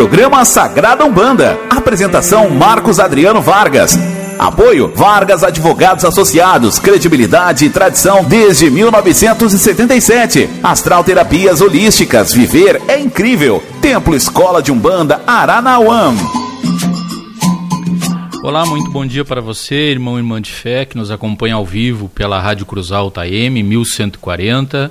Programa Sagrada Umbanda. Apresentação Marcos Adriano Vargas. Apoio Vargas Advogados Associados, credibilidade e tradição desde 1977. Astral Terapias Holísticas, viver é incrível. Templo Escola de Umbanda Aranauã. Olá, muito bom dia para você, irmão e irmã de fé, que nos acompanha ao vivo pela Rádio Cruz Alta AM 1140,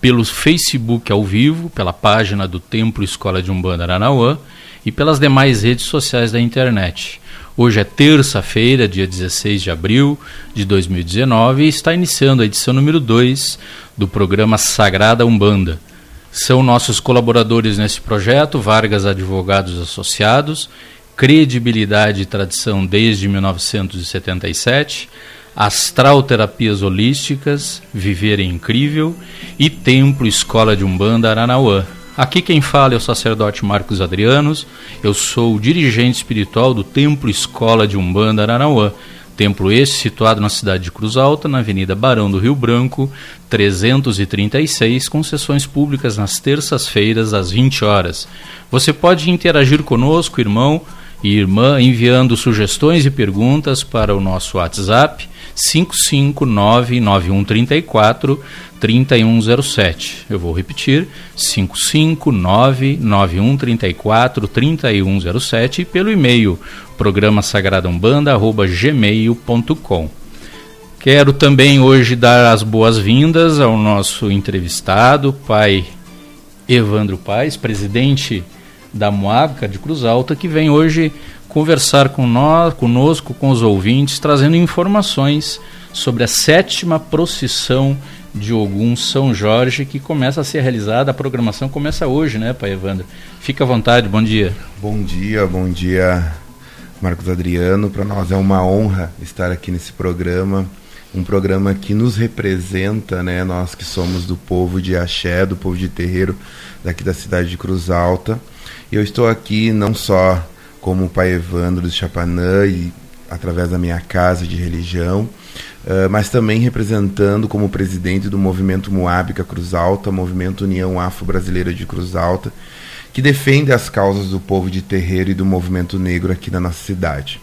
pelo Facebook ao vivo, pela página do Templo Escola de Umbanda Aranauã e pelas demais redes sociais da internet. Hoje é terça-feira, dia 16 de abril de 2019 e está iniciando a edição número 2 do programa Sagrada Umbanda. São nossos colaboradores nesse projeto Vargas Advogados Associados credibilidade e tradição desde 1977, Astral Terapias Holísticas, Viver é Incrível e Templo Escola de Umbanda Aranauã. Aqui quem fala é o sacerdote Marcos Adrianos, eu sou o dirigente espiritual do Templo Escola de Umbanda Aranauã. Templo este situado na cidade de Cruz Alta, na Avenida Barão do Rio Branco, 336, com sessões públicas nas terças-feiras às 20 horas. Você pode interagir conosco, irmão, e irmã enviando sugestões e perguntas para o nosso WhatsApp 5599134 3107. Eu vou repetir: 5599134 3107 e pelo e-mail programa gmail.com. Quero também hoje dar as boas-vindas ao nosso entrevistado, pai Evandro Paes, presidente da Moaca de Cruz Alta, que vem hoje conversar com nós, conosco, com os ouvintes, trazendo informações sobre a sétima procissão de Ogum São Jorge, que começa a ser realizada, a programação começa hoje, né, Pai Evandro? Fica à vontade, bom dia. Bom dia, bom dia, Marcos Adriano. Para nós é uma honra estar aqui nesse programa, um programa que nos representa, né, nós que somos do povo de Axé, do povo de Terreiro, daqui da cidade de Cruz Alta. Eu estou aqui não só como pai Evandro de Chapanã e através da minha casa de religião, uh, mas também representando como presidente do movimento Moábica Cruz Alta, movimento União Afro-Brasileira de Cruz Alta, que defende as causas do povo de terreiro e do movimento negro aqui na nossa cidade.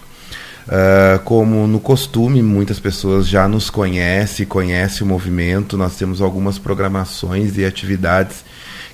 Uh, como no costume, muitas pessoas já nos conhecem, conhecem o movimento, nós temos algumas programações e atividades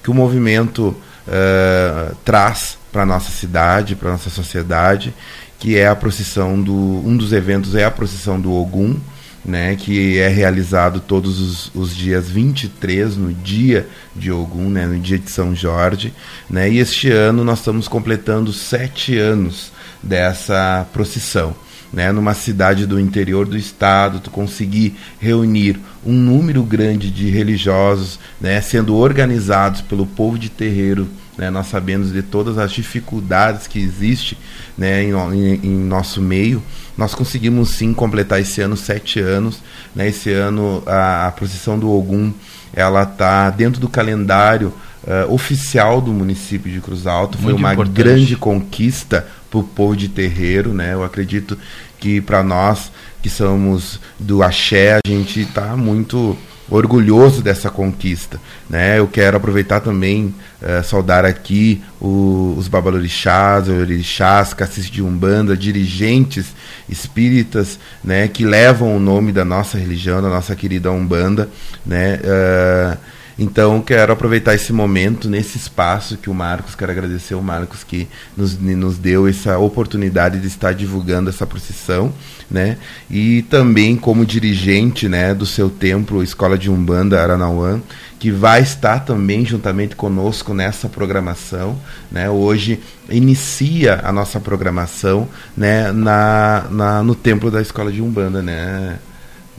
que o movimento uh, traz para nossa cidade, para nossa sociedade, que é a procissão do um dos eventos é a procissão do Ogum, né, que é realizado todos os, os dias 23 no dia de Ogum, né, no dia de São Jorge, né, e este ano nós estamos completando sete anos dessa procissão né, numa cidade do interior do estado, tu conseguir reunir um número grande de religiosos, né, sendo organizados pelo povo de terreiro, né, nós sabemos de todas as dificuldades que existem né, em, em, em, nosso meio, nós conseguimos sim completar esse ano sete anos. Né, esse ano a, a procissão do Ogum ela está dentro do calendário uh, oficial do município de Cruz Alta. Foi uma importante. grande conquista para o povo de terreiro, né? Eu acredito que para nós que somos do axé, a gente está muito orgulhoso dessa conquista. Né? Eu quero aproveitar também, uh, saudar aqui o, os babalorixás, orixás, caciques de Umbanda, dirigentes espíritas né, que levam o nome da nossa religião, da nossa querida Umbanda. Né? Uh, então, quero aproveitar esse momento, nesse espaço que o Marcos, quero agradecer ao Marcos que nos, nos deu essa oportunidade de estar divulgando essa procissão, né? E também como dirigente, né, do seu templo, Escola de Umbanda Aranauã, que vai estar também juntamente conosco nessa programação, né? Hoje inicia a nossa programação, né, na, na no templo da Escola de Umbanda, né?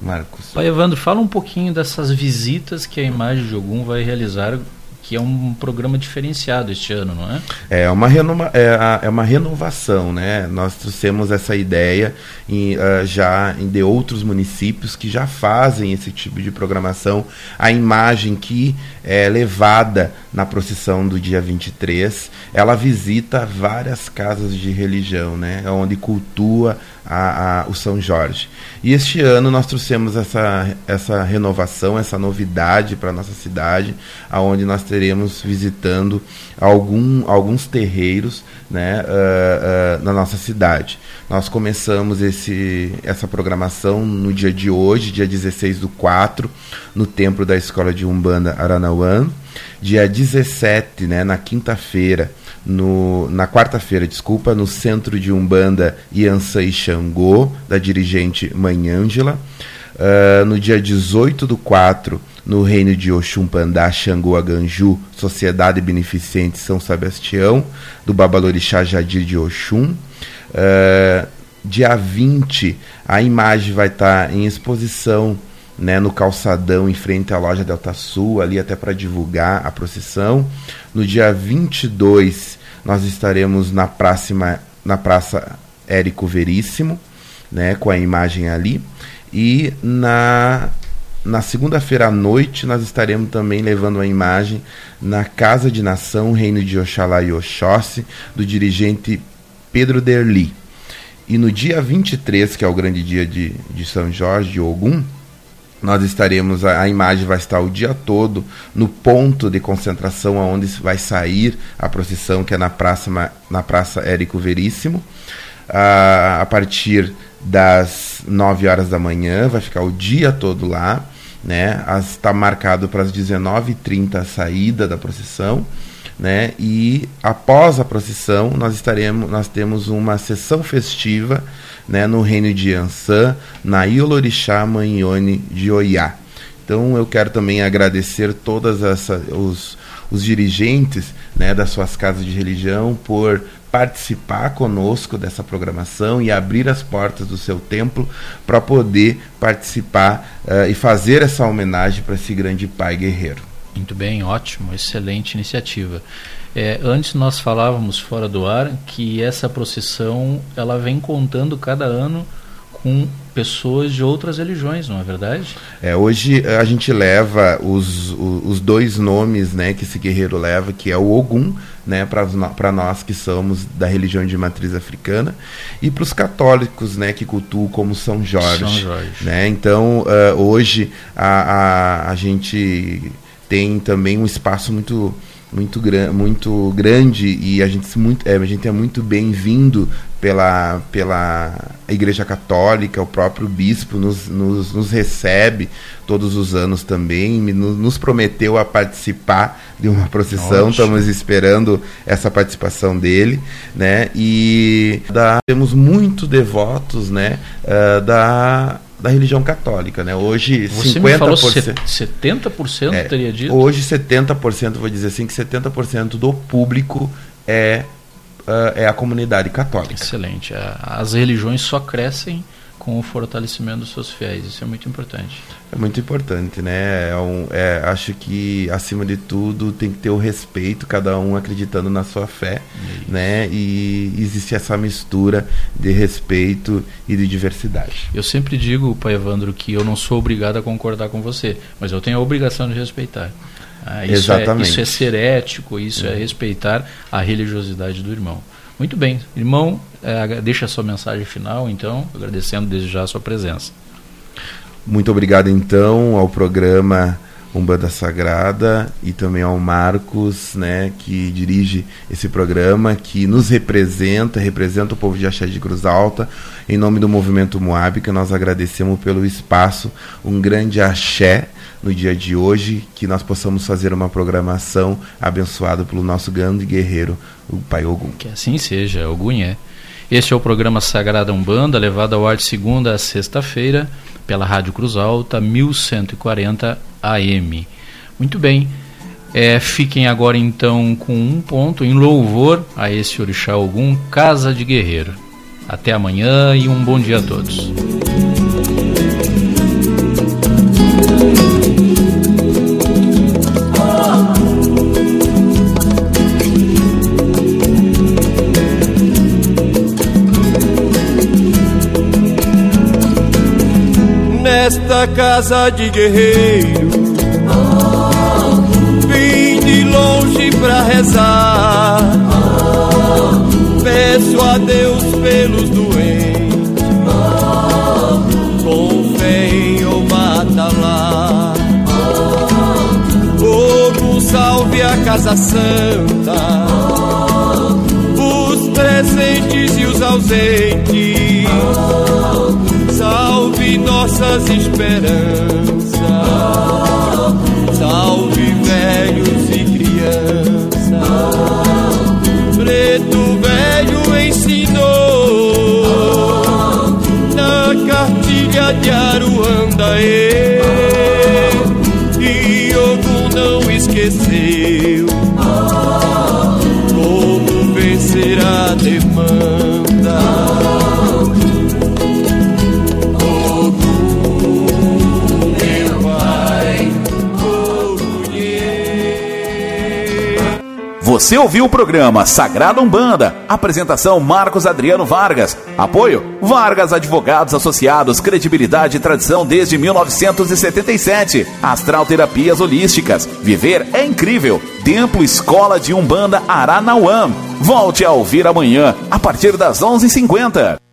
Marcos. Pai Evandro, fala um pouquinho dessas visitas que a Imagem de Ogum vai realizar, que é um programa diferenciado este ano, não é? É uma, renova, é, é uma renovação, né? Nós trouxemos essa ideia em, uh, já de outros municípios que já fazem esse tipo de programação. A imagem que é levada na procissão do dia 23, ela visita várias casas de religião, né, onde cultua a, a, o São Jorge. E este ano nós trouxemos essa, essa renovação, essa novidade para a nossa cidade, aonde nós teremos visitando algum, alguns terreiros né, uh, uh, na nossa cidade. Nós começamos esse, essa programação no dia de hoje, dia 16 do 4, no templo da Escola de Umbanda Aranauã. Dia 17, né, na quinta-feira, no, na quarta-feira, desculpa, no Centro de Umbanda Iansã e Xangô, da dirigente Mãe Ângela. Uh, no dia 18 do 4, no reino de Oxumpandá, Xangô Aganju, Sociedade Beneficente São Sebastião, do Babalorixá Jadir de Oxum. Uh, dia 20, a imagem vai estar tá em exposição né, no calçadão em frente à loja Delta Sul, ali até para divulgar a procissão. No dia 22, nós estaremos na, praça, na Praça Érico Veríssimo, né, com a imagem ali. E na, na segunda-feira à noite, nós estaremos também levando a imagem na Casa de Nação, Reino de Oxalá e Oxóssi, do dirigente Pedro Derli. E no dia 23, que é o grande dia de, de São Jorge, de Ogum, nós estaremos, a, a, imagem vai estar o dia todo no ponto de concentração aonde vai sair a procissão, que é na Praça, na praça Érico Veríssimo. A, a partir das 9 horas da manhã, vai ficar o dia todo lá. Né? Está marcado para as 19h30 a saída da procissão né? E após a procissão, nós estaremos, nós temos uma sessão festiva, né, no reino de Ansã, na Iolorixá Manhone de Oiá. Então eu quero também agradecer todas essa, os, os dirigentes né, das suas casas de religião por participar conosco dessa programação e abrir as portas do seu templo para poder participar uh, e fazer essa homenagem para esse grande pai guerreiro. Muito bem, ótimo, excelente iniciativa. É, antes nós falávamos fora do ar que essa procissão ela vem contando cada ano com pessoas de outras religiões, não é verdade? É, hoje a gente leva os, os dois nomes né, que esse guerreiro leva, que é o Ogum, né, para nós que somos da religião de matriz africana, e para os católicos né, que cultuam como São Jorge. São Jorge. Né? Então, uh, hoje a, a, a gente tem também um espaço muito muito, gran muito grande e a gente, muito, é, a gente é muito bem-vindo pela, pela Igreja Católica, o próprio bispo nos, nos, nos recebe todos os anos também, nos, nos, prometeu a participar de uma procissão, estamos esperando essa participação dele, né? E da, temos muitos devotos, né? Uh, da da religião católica, né? Hoje Você 50%, me falou 70% é, teria dito? Hoje 70%, vou dizer assim, que 70% do público é uh, é a comunidade católica. Excelente. As religiões só crescem com o fortalecimento dos seus fiéis. Isso é muito importante. É muito importante, né? É um, é, acho que, acima de tudo, tem que ter o respeito, cada um acreditando na sua fé, Isso. né? E existe essa mistura de respeito e de diversidade. Eu sempre digo, Pai Evandro, que eu não sou obrigado a concordar com você, mas eu tenho a obrigação de respeitar. Ah, isso Exatamente. É, isso é ser ético, isso é. é respeitar a religiosidade do irmão. Muito bem. Irmão, é, deixa a sua mensagem final, então, agradecendo desde já a sua presença. Muito obrigado, então, ao programa Umbanda Sagrada e também ao Marcos, né, que dirige esse programa, que nos representa, representa o povo de Axé de Cruz Alta. Em nome do movimento Moab, que nós agradecemos pelo espaço. Um grande axé no dia de hoje, que nós possamos fazer uma programação abençoada pelo nosso grande guerreiro, o Pai Ogum. Que assim seja, Ogum é. Este é o programa Sagrada Umbanda, levado ao ar de segunda a sexta-feira, pela Rádio Cruz Alta, 1140 AM. Muito bem. É, fiquem agora então com um ponto em louvor a esse Orixá Ogum, Casa de Guerreiro. Até amanhã e um bom dia a todos. Nesta casa de guerreiro pra rezar. Peço a Deus pelos doentes, com fé em Omatalá. Fogo salve a Casa Santa, os presentes e os ausentes. Salve nossas esperanças, salve velhos e crianças. Preto velho ensinou na cartilha de Aruanda Você ouviu o programa Sagrada Umbanda. Apresentação Marcos Adriano Vargas. Apoio Vargas Advogados Associados. Credibilidade e tradição desde 1977. Astral Terapias Holísticas. Viver é incrível. Templo Escola de Umbanda Aranauã. Volte a ouvir amanhã, a partir das 11h50.